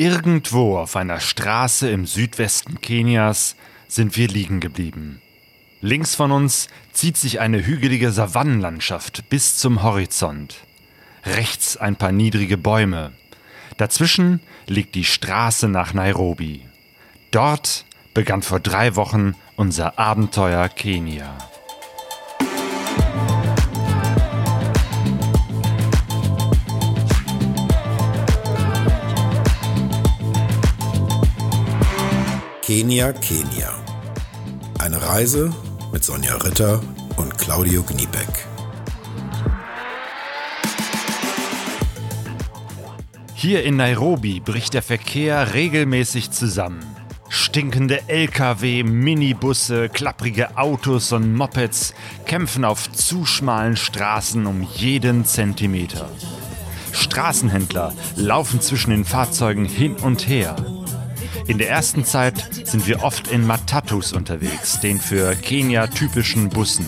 Irgendwo auf einer Straße im Südwesten Kenias sind wir liegen geblieben. Links von uns zieht sich eine hügelige Savannenlandschaft bis zum Horizont. Rechts ein paar niedrige Bäume. Dazwischen liegt die Straße nach Nairobi. Dort begann vor drei Wochen unser Abenteuer Kenia. Kenia, Kenia. Eine Reise mit Sonja Ritter und Claudio Gniebeck. Hier in Nairobi bricht der Verkehr regelmäßig zusammen. Stinkende Lkw, Minibusse, klapprige Autos und Mopeds kämpfen auf zu schmalen Straßen um jeden Zentimeter. Straßenhändler laufen zwischen den Fahrzeugen hin und her. In der ersten Zeit sind wir oft in Matatus unterwegs, den für Kenia typischen Bussen.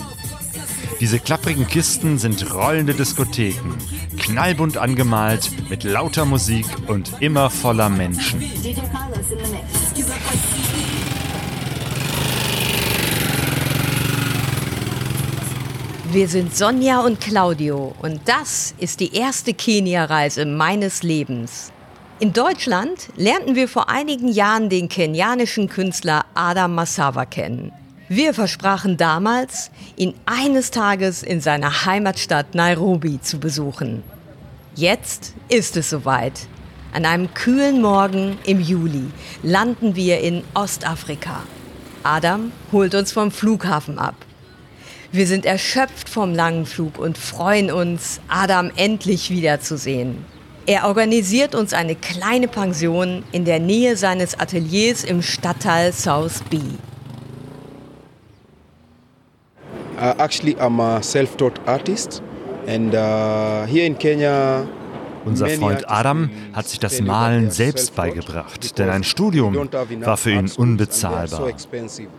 Diese klapprigen Kisten sind rollende Diskotheken, knallbunt angemalt, mit lauter Musik und immer voller Menschen. Wir sind Sonja und Claudio und das ist die erste Kenia-Reise meines Lebens. In Deutschland lernten wir vor einigen Jahren den kenianischen Künstler Adam Massawa kennen. Wir versprachen damals, ihn eines Tages in seiner Heimatstadt Nairobi zu besuchen. Jetzt ist es soweit. An einem kühlen Morgen im Juli landen wir in Ostafrika. Adam holt uns vom Flughafen ab. Wir sind erschöpft vom langen Flug und freuen uns, Adam endlich wiederzusehen. Er organisiert uns eine kleine Pension in der Nähe seines Ateliers im Stadtteil South B. Uh, actually, I'm a self-taught artist, and uh, here in Kenya unser Freund Adam hat sich das Malen selbst beigebracht, denn ein Studium war für ihn unbezahlbar.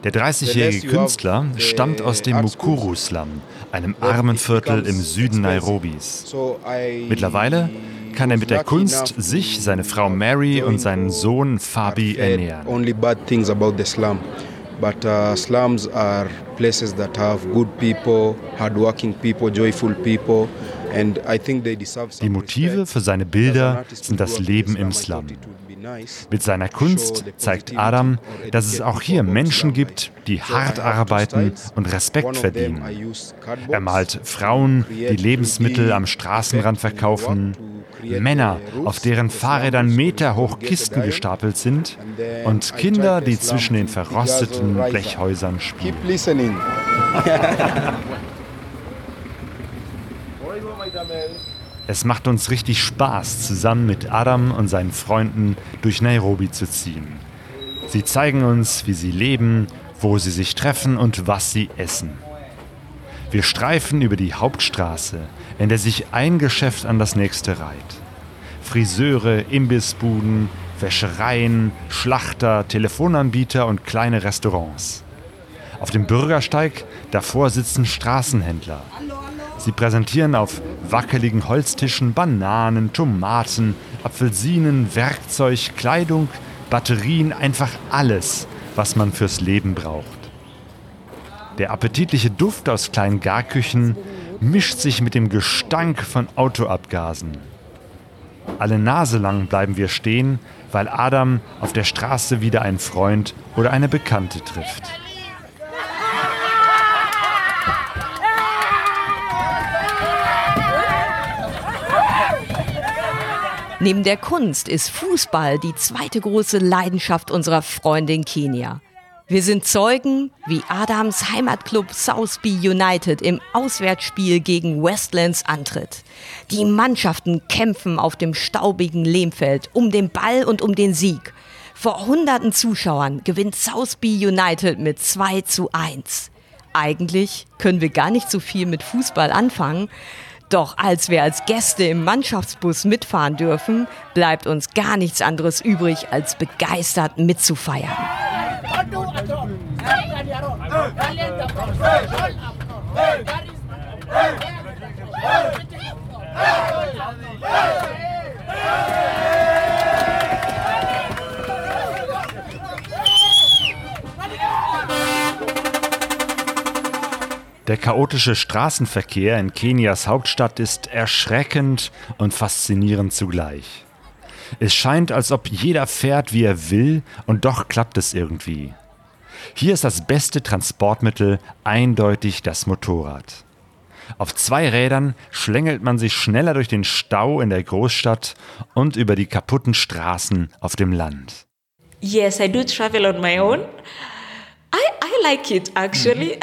Der 30-jährige Künstler stammt aus dem Mukuru-Slum, einem armen Viertel im Süden Nairobis. Mittlerweile kann er mit der Kunst sich, seine Frau Mary und seinen Sohn Fabi ernähren. But uh, slums are places that have good people, hardworking people, joyful people. Die Motive für seine Bilder sind das Leben im Slum. Mit seiner Kunst zeigt Adam, dass es auch hier Menschen gibt, die hart arbeiten und Respekt verdienen. Er malt Frauen, die Lebensmittel am Straßenrand verkaufen, Männer, auf deren Fahrrädern meterhoch Kisten gestapelt sind und Kinder, die zwischen den verrosteten Blechhäusern spielen. Es macht uns richtig Spaß, zusammen mit Adam und seinen Freunden durch Nairobi zu ziehen. Sie zeigen uns, wie sie leben, wo sie sich treffen und was sie essen. Wir streifen über die Hauptstraße, in der sich ein Geschäft an das nächste reiht. Friseure, Imbissbuden, Wäschereien, Schlachter, Telefonanbieter und kleine Restaurants. Auf dem Bürgersteig davor sitzen Straßenhändler. Sie präsentieren auf wackeligen Holztischen Bananen, Tomaten, Apfelsinen, Werkzeug, Kleidung, Batterien, einfach alles, was man fürs Leben braucht. Der appetitliche Duft aus kleinen Garküchen mischt sich mit dem Gestank von Autoabgasen. Alle Nase lang bleiben wir stehen, weil Adam auf der Straße wieder einen Freund oder eine Bekannte trifft. Neben der Kunst ist Fußball die zweite große Leidenschaft unserer Freundin Kenia. Wir sind Zeugen, wie Adams Heimatclub Southby United im Auswärtsspiel gegen Westlands antritt. Die Mannschaften kämpfen auf dem staubigen Lehmfeld um den Ball und um den Sieg. Vor hunderten Zuschauern gewinnt Southby United mit 2 zu 1. Eigentlich können wir gar nicht so viel mit Fußball anfangen, doch als wir als Gäste im Mannschaftsbus mitfahren dürfen, bleibt uns gar nichts anderes übrig, als begeistert mitzufeiern. Der chaotische Straßenverkehr in Kenias Hauptstadt ist erschreckend und faszinierend zugleich. Es scheint, als ob jeder fährt, wie er will, und doch klappt es irgendwie. Hier ist das beste Transportmittel eindeutig das Motorrad. Auf zwei Rädern schlängelt man sich schneller durch den Stau in der Großstadt und über die kaputten Straßen auf dem Land. Yes, I do travel on my own. I, like it actually.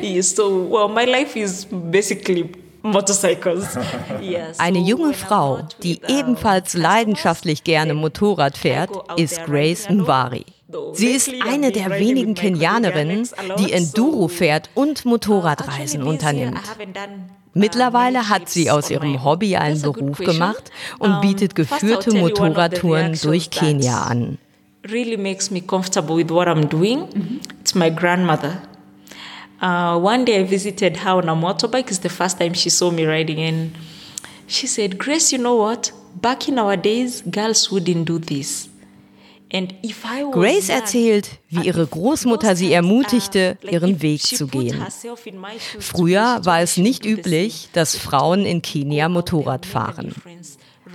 yes, so well, my life is basically motorcycles. Yes, Eine junge Frau, die ebenfalls leidenschaftlich gerne Motorrad fährt, ist Grace Nvari. Sie ist eine der wenigen Kenianerinnen, die Enduro fährt und Motorradreisen unternimmt. Mittlerweile hat sie aus ihrem Hobby einen Beruf gemacht und bietet geführte Motorradtouren durch Kenia an. Really makes me comfortable with what I'm doing. It's my grandmother. Uh, one day I visited her on a motorbike. It's the first time she saw me riding, and she said, "Grace, you know what? Back in our days, girls wouldn't do this." Grace erzählt, wie ihre Großmutter sie ermutigte, ihren Weg zu gehen. Früher war es nicht üblich, dass Frauen in Kenia Motorrad fahren.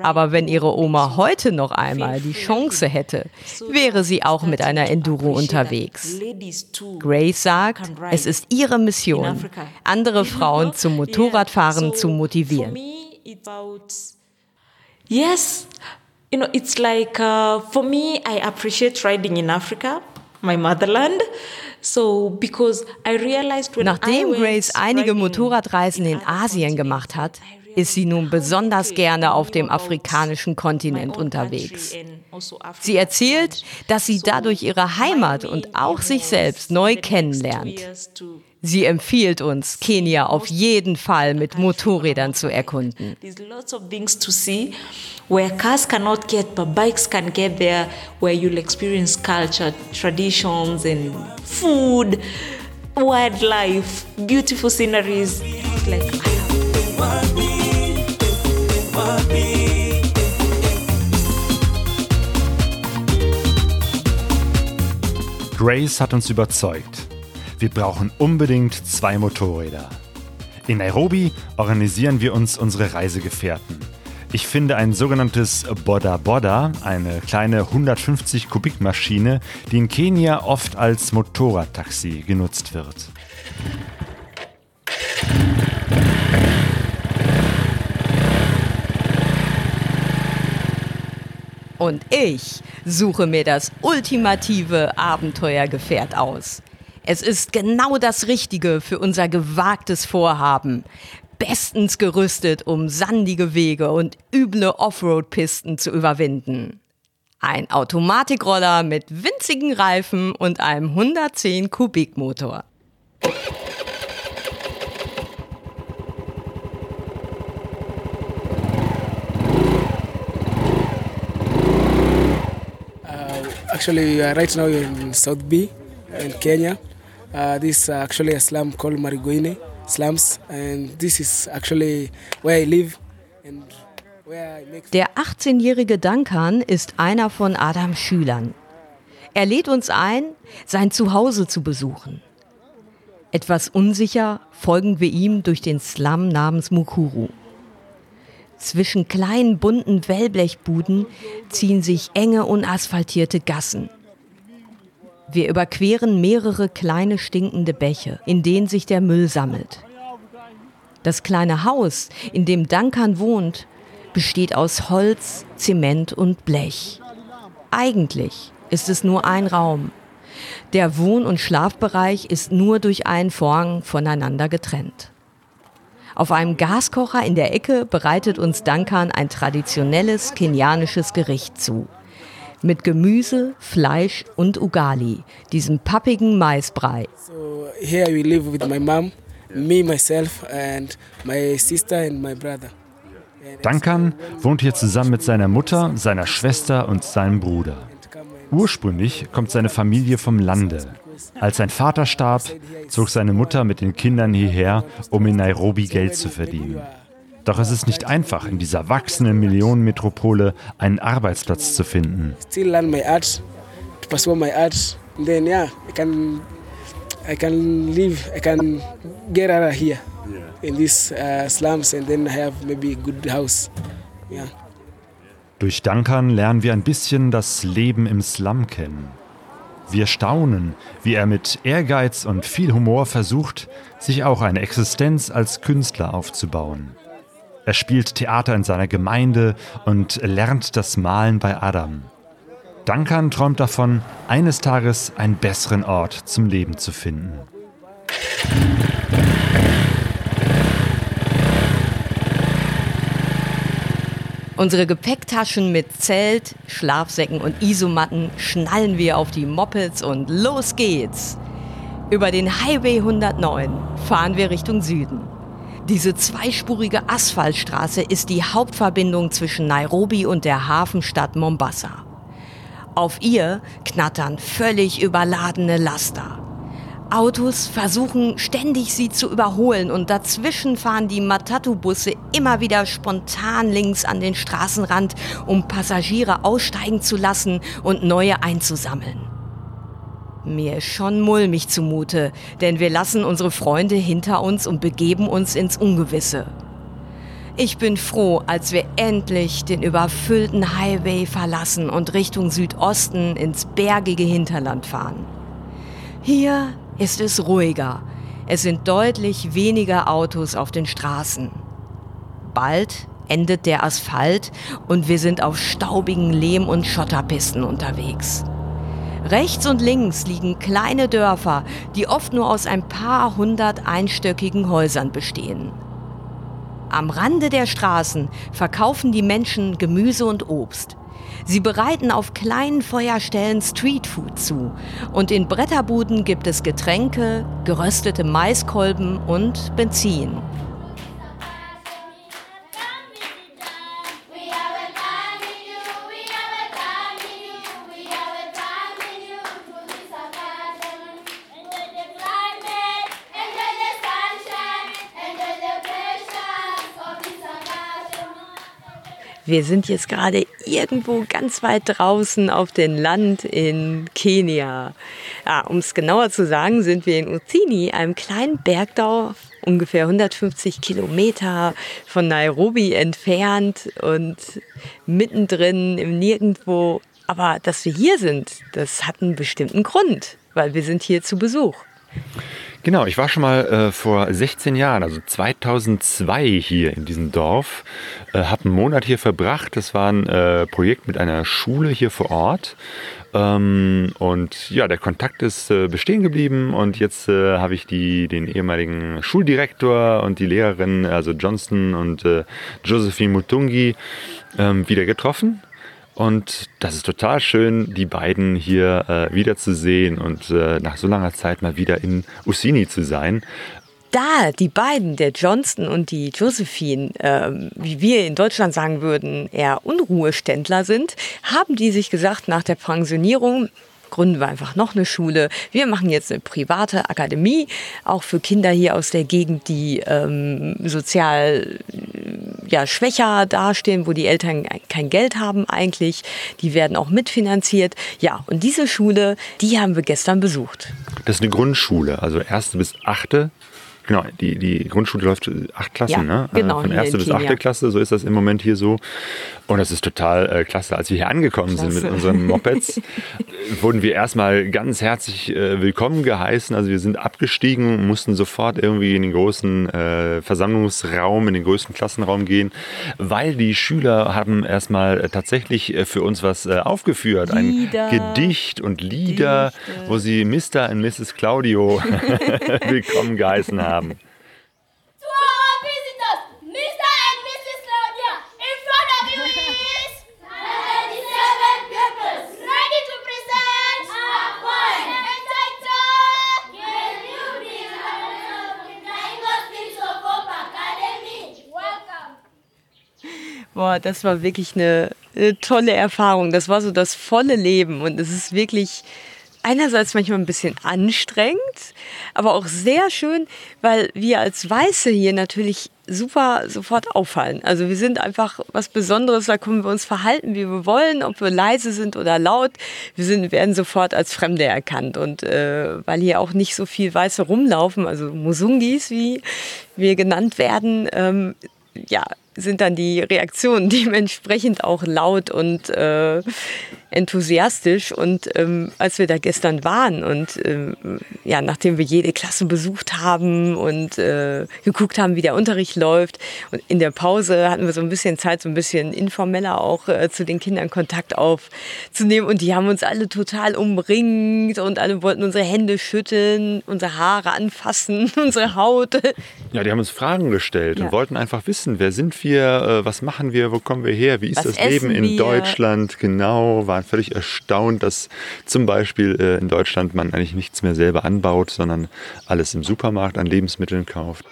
Aber wenn ihre Oma heute noch einmal die Chance hätte, wäre sie auch mit einer Enduro unterwegs. Grace sagt, es ist ihre Mission, andere Frauen zum Motorradfahren zu motivieren. Yes, you know, it's like uh, for me, I appreciate riding in Africa, my motherland. So, because I realized when Nachdem Grace einige Motorradreisen in Asien gemacht hat, ist sie nun besonders gerne auf dem afrikanischen Kontinent unterwegs. Sie erzählt, dass sie dadurch ihre Heimat und auch sich selbst neu kennenlernt. Sie empfiehlt uns, Kenia auf jeden Fall mit Motorrädern zu erkunden. Where cars cannot get, but bikes can get there, where you'll experience culture, traditions, and food, wildlife, beautiful sceneries. Like, Grace hat uns überzeugt. Wir brauchen unbedingt zwei Motorräder. In Nairobi organisieren wir uns unsere Reisegefährten. Ich finde ein sogenanntes Boda Boda, eine kleine 150 Kubik Maschine, die in Kenia oft als Motorradtaxi genutzt wird. Und ich suche mir das ultimative Abenteuergefährt aus. Es ist genau das Richtige für unser gewagtes Vorhaben. Bestens gerüstet, um sandige Wege und üble Offroad-Pisten zu überwinden. Ein Automatikroller mit winzigen Reifen und einem 110 Kubik Actually, uh, right now in South B in Kenya. Uh, this is actually a slum called Marigoine slums, and this is actually where I live and Der 18-jährige Duncan ist einer von Adams Schülern. Er lädt uns ein, sein Zuhause zu besuchen. Etwas unsicher folgen wir ihm durch den Slum namens Mukuru. Zwischen kleinen bunten Wellblechbuden ziehen sich enge unasphaltierte Gassen. Wir überqueren mehrere kleine stinkende Bäche, in denen sich der Müll sammelt. Das kleine Haus, in dem Duncan wohnt, besteht aus Holz, Zement und Blech. Eigentlich ist es nur ein Raum. Der Wohn- und Schlafbereich ist nur durch einen Vorhang voneinander getrennt. Auf einem Gaskocher in der Ecke bereitet uns Duncan ein traditionelles kenianisches Gericht zu. Mit Gemüse, Fleisch und Ugali, diesem pappigen Maisbrei. So here we live with my mom, me, myself and my sister and my brother. Duncan wohnt hier zusammen mit seiner Mutter, seiner Schwester und seinem Bruder. Ursprünglich kommt seine Familie vom Lande. Als sein Vater starb, zog seine Mutter mit den Kindern hierher, um in Nairobi Geld zu verdienen. Doch es ist nicht einfach, in dieser wachsenden Millionenmetropole einen Arbeitsplatz zu finden. I can live, I can get out of here in these uh, slums and then have maybe a good house. Yeah. Durch Duncan lernen wir ein bisschen das Leben im Slum kennen. Wir staunen, wie er mit Ehrgeiz und viel Humor versucht, sich auch eine Existenz als Künstler aufzubauen. Er spielt Theater in seiner Gemeinde und lernt das Malen bei Adam. Duncan träumt davon, eines Tages einen besseren Ort zum Leben zu finden. Unsere Gepäcktaschen mit Zelt, Schlafsäcken und Isomatten schnallen wir auf die Mopeds und los geht's. Über den Highway 109 fahren wir Richtung Süden. Diese zweispurige Asphaltstraße ist die Hauptverbindung zwischen Nairobi und der Hafenstadt Mombasa. Auf ihr knattern völlig überladene Laster. Autos versuchen ständig sie zu überholen und dazwischen fahren die Matatu-Busse immer wieder spontan links an den Straßenrand, um Passagiere aussteigen zu lassen und neue einzusammeln. Mir ist schon mulmig zumute, denn wir lassen unsere Freunde hinter uns und begeben uns ins Ungewisse. Ich bin froh, als wir endlich den überfüllten Highway verlassen und Richtung Südosten ins bergige Hinterland fahren. Hier ist es ruhiger. Es sind deutlich weniger Autos auf den Straßen. Bald endet der Asphalt und wir sind auf staubigen Lehm- und Schotterpisten unterwegs. Rechts und links liegen kleine Dörfer, die oft nur aus ein paar hundert einstöckigen Häusern bestehen. Am Rande der Straßen verkaufen die Menschen Gemüse und Obst. Sie bereiten auf kleinen Feuerstellen Streetfood zu. Und in Bretterbuden gibt es Getränke, geröstete Maiskolben und Benzin. Wir sind jetzt gerade irgendwo ganz weit draußen auf dem Land in Kenia. Ja, um es genauer zu sagen, sind wir in Uzini, einem kleinen Bergdorf, ungefähr 150 Kilometer von Nairobi entfernt und mittendrin im Nirgendwo. Aber dass wir hier sind, das hat einen bestimmten Grund, weil wir sind hier zu Besuch. Genau, ich war schon mal äh, vor 16 Jahren, also 2002 hier in diesem Dorf, äh, habe einen Monat hier verbracht. Das war ein äh, Projekt mit einer Schule hier vor Ort. Ähm, und ja, der Kontakt ist äh, bestehen geblieben und jetzt äh, habe ich die, den ehemaligen Schuldirektor und die Lehrerin, also Johnston und äh, Josephine Mutungi, ähm, wieder getroffen und das ist total schön, die beiden hier äh, wiederzusehen und äh, nach so langer Zeit mal wieder in Ussini zu sein. Da die beiden, der Johnston und die Josephine, ähm, wie wir in Deutschland sagen würden, eher Unruheständler sind, haben die sich gesagt, nach der Pensionierung, gründen wir einfach noch eine Schule. Wir machen jetzt eine private Akademie, auch für Kinder hier aus der Gegend, die ähm, sozial äh, ja, schwächer dastehen, wo die Eltern kein Geld haben eigentlich. Die werden auch mitfinanziert. Ja, und diese Schule, die haben wir gestern besucht. Das ist eine Grundschule, also erste bis achte Genau, die, die Grundschule läuft acht Klassen, ja, ne? Genau, Von erste bis achte Klasse, so ist das im Moment hier so. Und das ist total äh, klasse. Als wir hier angekommen klasse. sind mit unseren Mopeds, wurden wir erstmal ganz herzlich äh, willkommen geheißen. Also wir sind abgestiegen, mussten sofort irgendwie in den großen äh, Versammlungsraum, in den größten Klassenraum gehen, weil die Schüler haben erstmal äh, tatsächlich äh, für uns was äh, aufgeführt. Lieder. Ein Gedicht und Lieder, Dichte. wo sie Mr. und Mrs. Claudio willkommen geheißen haben. Boah, das war wirklich eine, eine, tolle Erfahrung. Das war so das volle Leben. Und es ist wirklich einerseits manchmal ein bisschen anstrengend, aber auch sehr schön, weil wir als Weiße hier natürlich super sofort auffallen. Also wir sind einfach was Besonderes, da können wir uns verhalten, wie wir wollen, ob wir leise sind oder laut. Wir sind, werden sofort als Fremde erkannt. Und äh, weil hier auch nicht so viel Weiße rumlaufen, also Musungis, wie wir genannt werden, ähm, ja, sind dann die Reaktionen dementsprechend auch laut und äh, enthusiastisch. Und ähm, als wir da gestern waren und ähm, ja, nachdem wir jede Klasse besucht haben und äh, geguckt haben, wie der Unterricht läuft, und in der Pause hatten wir so ein bisschen Zeit, so ein bisschen informeller auch äh, zu den Kindern Kontakt aufzunehmen. Und die haben uns alle total umringt und alle wollten unsere Hände schütteln, unsere Haare anfassen, unsere Haut. Ja, die haben uns Fragen gestellt ja. und wollten einfach wissen, wer sind wir, äh, was machen wir, wo kommen wir her, wie ist was das Leben in wir? Deutschland, genau, waren völlig erstaunt, dass zum Beispiel äh, in Deutschland man eigentlich nichts mehr selber anbaut, sondern alles im Supermarkt an Lebensmitteln kauft.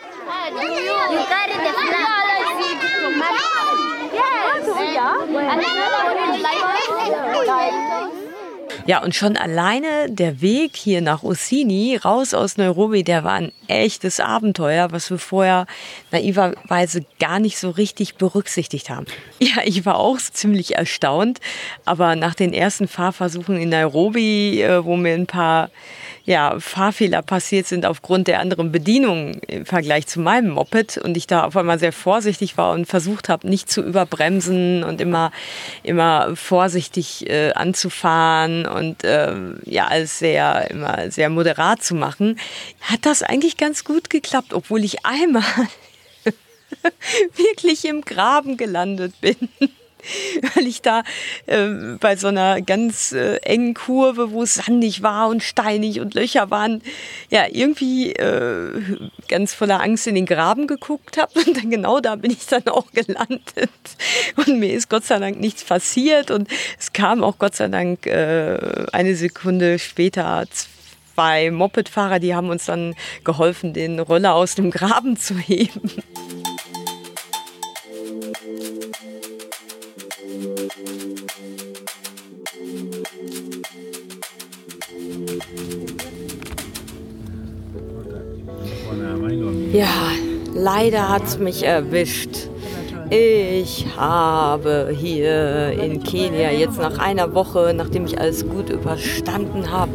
Ja, und schon alleine der Weg hier nach Ossini, raus aus Nairobi, der war ein echtes Abenteuer, was wir vorher naiverweise gar nicht so richtig berücksichtigt haben. Ja, ich war auch ziemlich erstaunt, aber nach den ersten Fahrversuchen in Nairobi, äh, wo mir ein paar ja, Fahrfehler passiert sind aufgrund der anderen Bedienung im Vergleich zu meinem Moped und ich da auf einmal sehr vorsichtig war und versucht habe, nicht zu überbremsen und immer, immer vorsichtig äh, anzufahren und äh, ja, alles sehr, immer sehr moderat zu machen, hat das eigentlich ganz gut geklappt, obwohl ich einmal wirklich im Graben gelandet bin. weil ich da äh, bei so einer ganz äh, engen Kurve, wo es sandig war und steinig und Löcher waren, ja, irgendwie äh, ganz voller Angst in den Graben geguckt habe. Und dann genau da bin ich dann auch gelandet. Und mir ist Gott sei Dank nichts passiert. Und es kam auch Gott sei Dank äh, eine Sekunde später zwei Mopedfahrer, die haben uns dann geholfen, den Roller aus dem Graben zu heben. Ja, leider hat es mich erwischt. Ich habe hier in Kenia jetzt nach einer Woche, nachdem ich alles gut überstanden habe,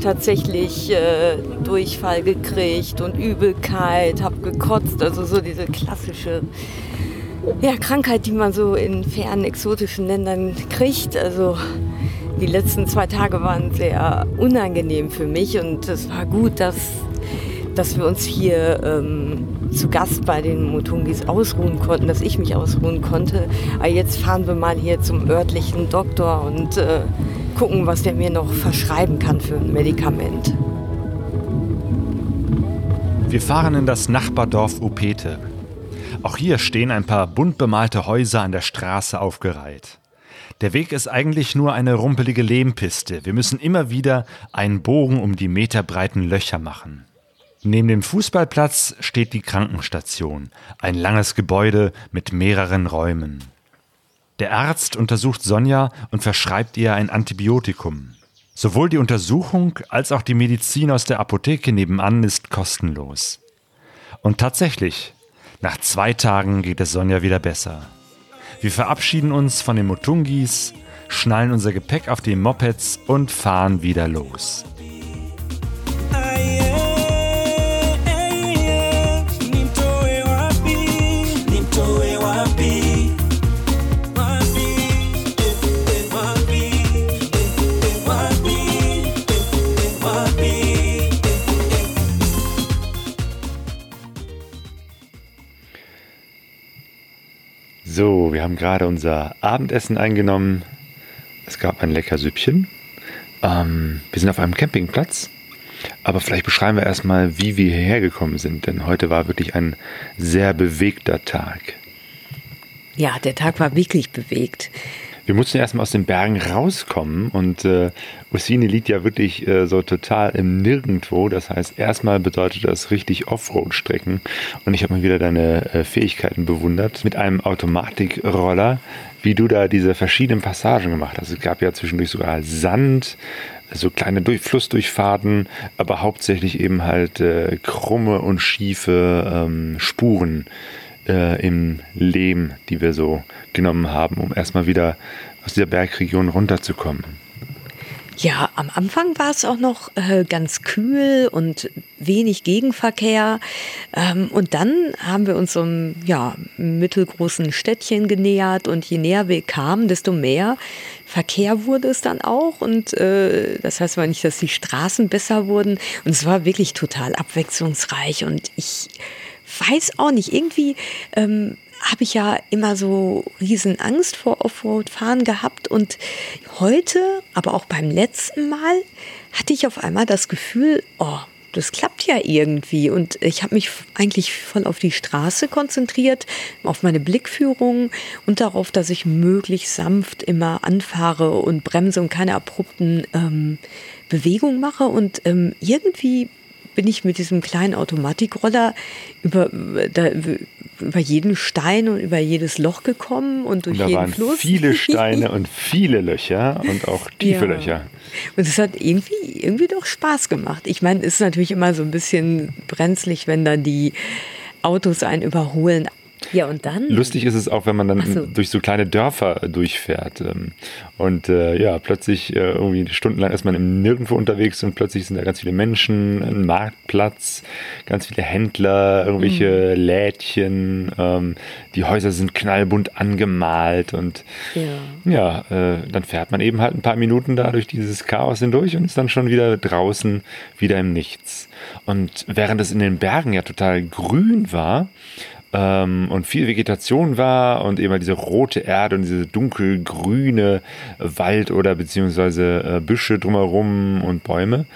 tatsächlich äh, Durchfall gekriegt und Übelkeit, habe gekotzt, also so diese klassische ja, Krankheit, die man so in fernen exotischen Ländern kriegt. Also die letzten zwei Tage waren sehr unangenehm für mich und es war gut, dass dass wir uns hier ähm, zu Gast bei den Mutungis ausruhen konnten, dass ich mich ausruhen konnte. Aber jetzt fahren wir mal hier zum örtlichen Doktor und äh, gucken, was der mir noch verschreiben kann für ein Medikament. Wir fahren in das Nachbardorf Upete. Auch hier stehen ein paar bunt bemalte Häuser an der Straße aufgereiht. Der Weg ist eigentlich nur eine rumpelige Lehmpiste. Wir müssen immer wieder einen Bogen um die meterbreiten Löcher machen. Neben dem Fußballplatz steht die Krankenstation, ein langes Gebäude mit mehreren Räumen. Der Arzt untersucht Sonja und verschreibt ihr ein Antibiotikum. Sowohl die Untersuchung als auch die Medizin aus der Apotheke nebenan ist kostenlos. Und tatsächlich, nach zwei Tagen geht es Sonja wieder besser. Wir verabschieden uns von den Motungis, schnallen unser Gepäck auf die Mopeds und fahren wieder los. So, wir haben gerade unser Abendessen eingenommen. Es gab ein lecker Süppchen. Ähm, wir sind auf einem Campingplatz. Aber vielleicht beschreiben wir erstmal, wie wir hierher gekommen sind, denn heute war wirklich ein sehr bewegter Tag. Ja, der Tag war wirklich bewegt. Wir mussten erstmal aus den Bergen rauskommen und äh, Ussini liegt ja wirklich äh, so total im Nirgendwo. Das heißt, erstmal bedeutet das richtig Offroad-Strecken und ich habe mal wieder deine äh, Fähigkeiten bewundert mit einem Automatikroller, wie du da diese verschiedenen Passagen gemacht hast. Es gab ja zwischendurch sogar Sand, so kleine Durch Flussdurchfahrten, aber hauptsächlich eben halt äh, krumme und schiefe ähm, Spuren äh, im Lehm, die wir so genommen haben, um erstmal wieder aus dieser Bergregion runterzukommen. Ja, am Anfang war es auch noch äh, ganz kühl und wenig Gegenverkehr. Ähm, und dann haben wir uns so einem ja, mittelgroßen Städtchen genähert und je näher wir kamen, desto mehr Verkehr wurde es dann auch. Und äh, das heißt aber nicht, dass die Straßen besser wurden. Und es war wirklich total abwechslungsreich. Und ich weiß auch nicht, irgendwie ähm, habe ich ja immer so riesen Angst vor Offroad-Fahren gehabt und heute, aber auch beim letzten Mal, hatte ich auf einmal das Gefühl, oh, das klappt ja irgendwie. Und ich habe mich eigentlich voll auf die Straße konzentriert, auf meine Blickführung und darauf, dass ich möglichst sanft immer anfahre und bremse und keine abrupten ähm, Bewegungen mache. Und ähm, irgendwie bin ich mit diesem kleinen Automatikroller über, da, über jeden Stein und über jedes Loch gekommen und durch und da jeden waren Fluss. Viele Steine und viele Löcher und auch tiefe ja. Löcher. Und es hat irgendwie, irgendwie doch Spaß gemacht. Ich meine, es ist natürlich immer so ein bisschen brenzlig, wenn dann die Autos einen überholen. Ja, und dann? Lustig ist es auch, wenn man dann so. durch so kleine Dörfer durchfährt. Ähm, und äh, ja, plötzlich äh, irgendwie stundenlang ist man im Nirgendwo unterwegs und plötzlich sind da ganz viele Menschen, ein Marktplatz, ganz viele Händler, irgendwelche mhm. Lädchen. Ähm, die Häuser sind knallbunt angemalt und ja, ja äh, dann fährt man eben halt ein paar Minuten da durch dieses Chaos hindurch und ist dann schon wieder draußen, wieder im Nichts. Und während es in den Bergen ja total grün war, ähm, und viel Vegetation war und eben diese rote Erde und diese dunkelgrüne Wald oder beziehungsweise äh, Büsche drumherum und Bäume,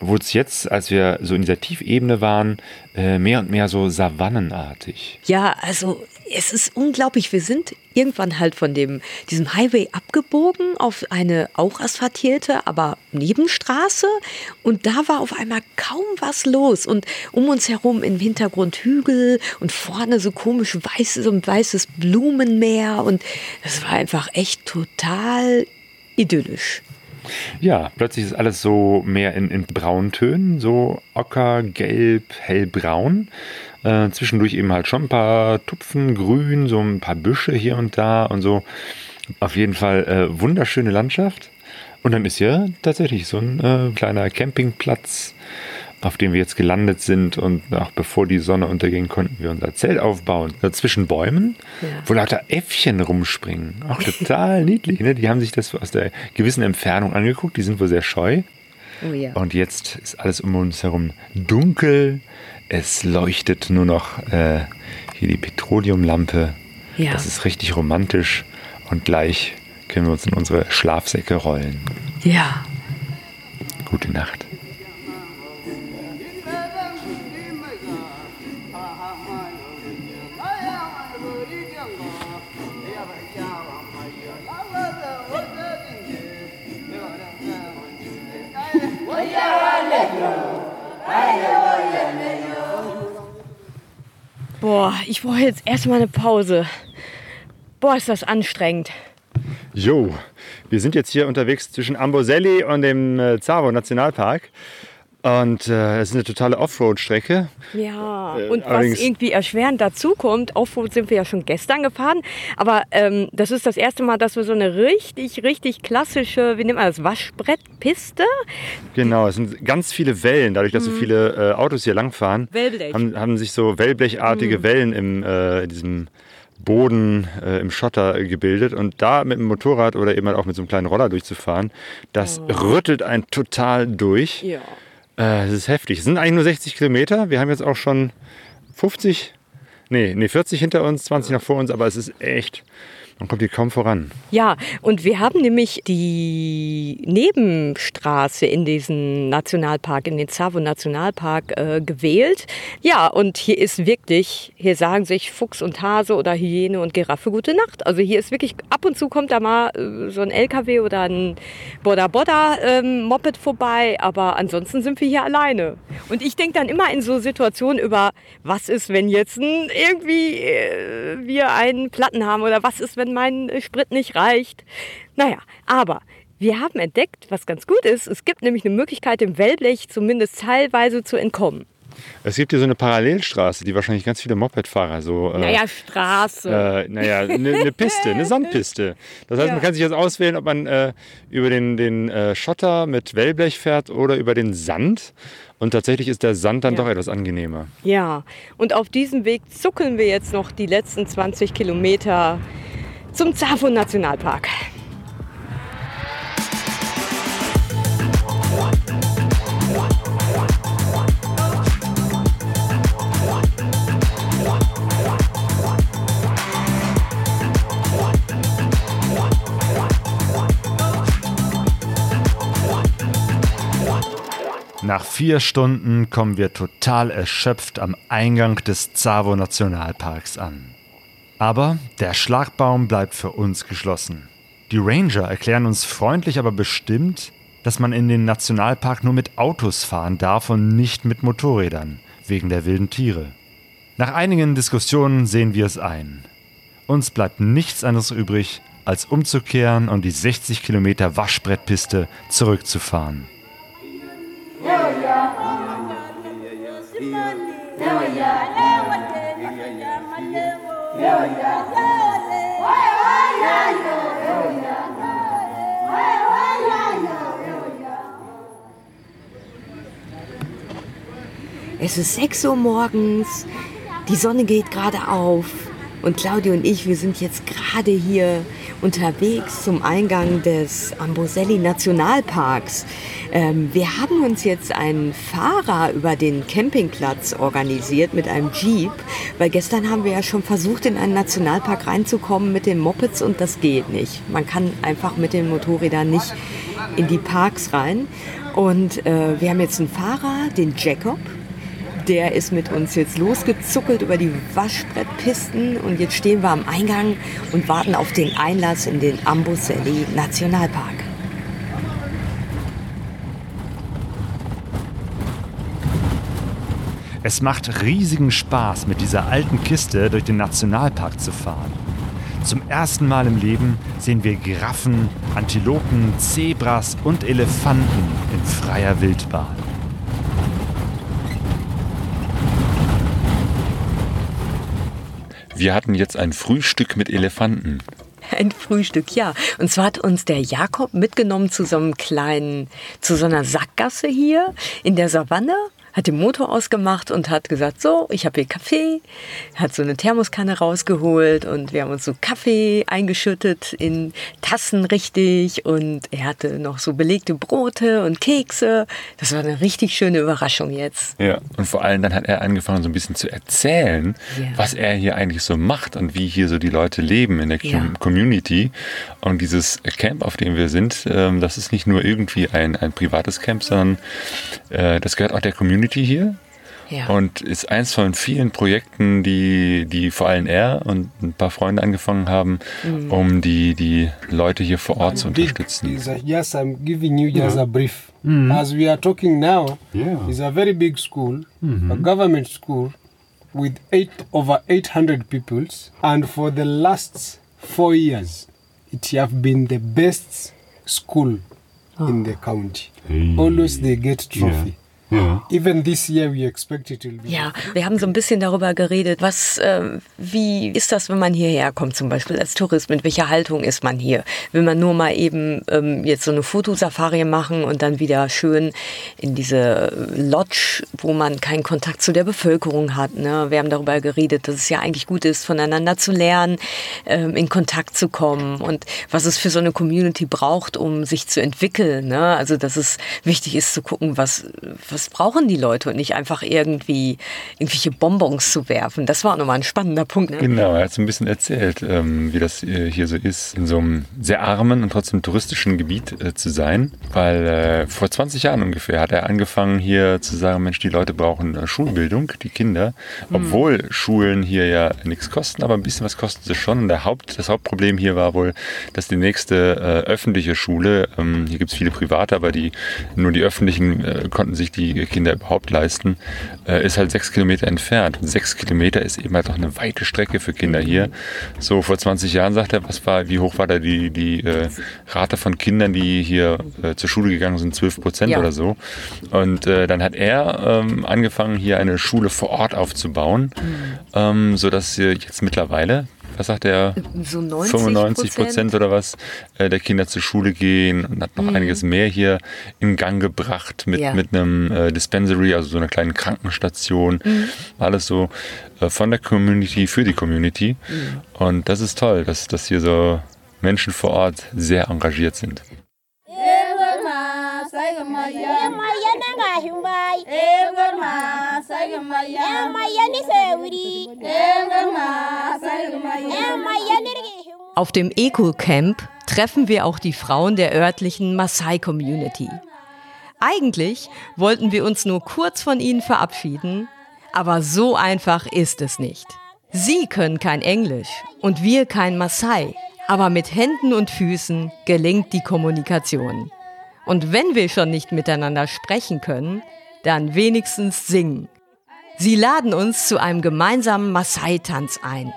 wurde es jetzt, als wir so in dieser Tiefebene waren, äh, mehr und mehr so savannenartig. Ja, also es ist unglaublich. Wir sind irgendwann halt von dem, diesem Highway abgebogen auf eine auch asphaltierte, aber Nebenstraße. Und da war auf einmal kaum was los. Und um uns herum im Hintergrund Hügel und vorne so komisch weißes und weißes Blumenmeer. Und das war einfach echt total idyllisch. Ja, plötzlich ist alles so mehr in, in Brauntönen, so ocker, gelb, hellbraun. Äh, zwischendurch eben halt schon ein paar Tupfen grün, so ein paar Büsche hier und da und so. Auf jeden Fall äh, wunderschöne Landschaft. Und dann ist hier tatsächlich so ein äh, kleiner Campingplatz, auf dem wir jetzt gelandet sind. Und auch bevor die Sonne unterging, konnten wir unser Zelt aufbauen. Zwischen Bäumen, ja. wo lauter Äffchen rumspringen. Auch total niedlich. Ne? Die haben sich das aus der gewissen Entfernung angeguckt. Die sind wohl sehr scheu. Oh ja. Und jetzt ist alles um uns herum dunkel. Es leuchtet nur noch äh, hier die Petroleumlampe. Ja. Das ist richtig romantisch. Und gleich können wir uns in unsere Schlafsäcke rollen. Ja. Gute Nacht. Boah, ich brauche jetzt erstmal eine Pause. Boah, ist das anstrengend. Jo, wir sind jetzt hier unterwegs zwischen Amboselli und dem äh, Zavo Nationalpark. Und äh, es ist eine totale Offroad-Strecke. Ja, äh, und was irgendwie erschwerend dazu kommt, Offroad sind wir ja schon gestern gefahren, aber ähm, das ist das erste Mal, dass wir so eine richtig, richtig klassische, wie nennt man das, Waschbrettpiste? Genau, es sind ganz viele Wellen, dadurch, dass mhm. so viele äh, Autos hier langfahren, Wellblech. Haben, haben sich so Wellblechartige mhm. Wellen im, äh, in diesem Boden äh, im Schotter gebildet und da mit dem Motorrad oder eben halt auch mit so einem kleinen Roller durchzufahren, das oh. rüttelt einen total durch. Ja. Äh, ist heftig. Es sind eigentlich nur 60 Kilometer. Wir haben jetzt auch schon 50, nee, nee, 40 hinter uns, 20 noch vor uns, aber es ist echt man kommt hier kaum voran. Ja, und wir haben nämlich die Nebenstraße in diesen Nationalpark, in den Tsavo Nationalpark äh, gewählt. Ja, und hier ist wirklich, hier sagen sich Fuchs und Hase oder Hyäne und Giraffe gute Nacht. Also hier ist wirklich, ab und zu kommt da mal äh, so ein LKW oder ein Boda Boda ähm, Moped vorbei, aber ansonsten sind wir hier alleine. Und ich denke dann immer in so Situationen über, was ist, wenn jetzt irgendwie äh, wir einen Platten haben oder was ist, wenn wenn mein Sprit nicht reicht. Naja, aber wir haben entdeckt, was ganz gut ist. Es gibt nämlich eine Möglichkeit, dem Wellblech zumindest teilweise zu entkommen. Es gibt hier so eine Parallelstraße, die wahrscheinlich ganz viele Mopedfahrer so. Äh, naja, Straße. Äh, naja, eine ne Piste, eine Sandpiste. Das heißt, ja. man kann sich jetzt auswählen, ob man äh, über den, den äh, Schotter mit Wellblech fährt oder über den Sand. Und tatsächlich ist der Sand dann ja. doch etwas angenehmer. Ja, und auf diesem Weg zuckeln wir jetzt noch die letzten 20 Kilometer zum Zafo Nationalpark. Nach vier Stunden kommen wir total erschöpft am Eingang des Tsavo Nationalparks an. Aber der Schlagbaum bleibt für uns geschlossen. Die Ranger erklären uns freundlich, aber bestimmt, dass man in den Nationalpark nur mit Autos fahren darf und nicht mit Motorrädern, wegen der wilden Tiere. Nach einigen Diskussionen sehen wir es ein. Uns bleibt nichts anderes übrig, als umzukehren und die 60 Kilometer Waschbrettpiste zurückzufahren. Es ist 6 Uhr morgens, die Sonne geht gerade auf und Claudia und ich, wir sind jetzt gerade hier unterwegs zum Eingang des Amboselli Nationalparks. Ähm, wir haben uns jetzt einen Fahrer über den Campingplatz organisiert mit einem Jeep, weil gestern haben wir ja schon versucht, in einen Nationalpark reinzukommen mit den Mopeds und das geht nicht. Man kann einfach mit den Motorrädern nicht in die Parks rein. Und äh, wir haben jetzt einen Fahrer, den Jacob, der ist mit uns jetzt losgezuckelt über die Waschbrettpisten und jetzt stehen wir am Eingang und warten auf den Einlass in den Amboseli Nationalpark. Es macht riesigen Spaß, mit dieser alten Kiste durch den Nationalpark zu fahren. Zum ersten Mal im Leben sehen wir Giraffen, Antilopen, Zebras und Elefanten in freier Wildbahn. Wir hatten jetzt ein Frühstück mit Elefanten. Ein Frühstück, ja. Und zwar hat uns der Jakob mitgenommen zu so einem kleinen, zu so einer Sackgasse hier in der Savanne hat den Motor ausgemacht und hat gesagt, so, ich habe hier Kaffee, hat so eine Thermoskanne rausgeholt und wir haben uns so Kaffee eingeschüttet in Tassen richtig und er hatte noch so belegte Brote und Kekse. Das war eine richtig schöne Überraschung jetzt. Ja, und vor allem dann hat er angefangen so ein bisschen zu erzählen, ja. was er hier eigentlich so macht und wie hier so die Leute leben in der ja. Community. Und dieses Camp, auf dem wir sind, ähm, das ist nicht nur irgendwie ein, ein privates Camp, sondern äh, das gehört auch der Community Community hier. Ja. Und ist eins von vielen Projekten, die, die vor allem er und ein paar Freunde angefangen haben, mhm. um die, die Leute hier vor Ort zu unterstützen. yes, I'm giving you just a brief. Mhm. As we are talking now, yeah. is a very big school, mhm. a government school with eight, over 800 pupils. And for the last four years, it have been the best school oh. in the county. Hey. Always they get trophy. Yeah. Ja. Even this year we expect it will be. Ja, wir haben so ein bisschen darüber geredet, was, äh, wie ist das, wenn man hierher kommt, zum Beispiel als Tourist, mit welcher Haltung ist man hier? Will man nur mal eben ähm, jetzt so eine Fotosafari machen und dann wieder schön in diese Lodge, wo man keinen Kontakt zu der Bevölkerung hat. Ne? Wir haben darüber geredet, dass es ja eigentlich gut ist, voneinander zu lernen, ähm, in Kontakt zu kommen und was es für so eine Community braucht, um sich zu entwickeln. Ne? Also, dass es wichtig ist zu gucken, was, was was brauchen die Leute und nicht einfach irgendwie irgendwelche Bonbons zu werfen. Das war nochmal ein spannender Punkt. Ne? Genau, er hat so ein bisschen erzählt, ähm, wie das äh, hier so ist, in so einem sehr armen und trotzdem touristischen Gebiet äh, zu sein. Weil äh, vor 20 Jahren ungefähr hat er angefangen hier zu sagen, Mensch, die Leute brauchen Schulbildung, die Kinder. Hm. Obwohl hm. Schulen hier ja nichts kosten, aber ein bisschen was kosten sie schon. Und der Haupt, das Hauptproblem hier war wohl, dass die nächste öffentliche Schule, ähm, hier gibt es viele private, aber die nur die öffentlichen konnten sich die die Kinder überhaupt leisten, äh, ist halt sechs Kilometer entfernt. Und sechs Kilometer ist eben halt doch eine weite Strecke für Kinder hier. So vor 20 Jahren sagt er, was war, wie hoch war da die, die äh, Rate von Kindern, die hier äh, zur Schule gegangen sind? 12 Prozent ja. oder so. Und äh, dann hat er ähm, angefangen, hier eine Schule vor Ort aufzubauen, mhm. ähm, sodass jetzt mittlerweile was sagt er, so 90 95 Prozent oder was äh, der Kinder zur Schule gehen und hat noch mhm. einiges mehr hier in Gang gebracht mit, ja. mit einem äh, Dispensary, also so einer kleinen Krankenstation. Mhm. Alles so äh, von der Community für die Community. Mhm. Und das ist toll, dass, dass hier so Menschen vor Ort sehr engagiert sind. Auf dem Eco-Camp treffen wir auch die Frauen der örtlichen Maasai-Community. Eigentlich wollten wir uns nur kurz von ihnen verabschieden, aber so einfach ist es nicht. Sie können kein Englisch und wir kein Maasai, aber mit Händen und Füßen gelingt die Kommunikation. Und wenn wir schon nicht miteinander sprechen können, dann wenigstens singen. Sie laden uns zu einem gemeinsamen Maasai-Tanz ein.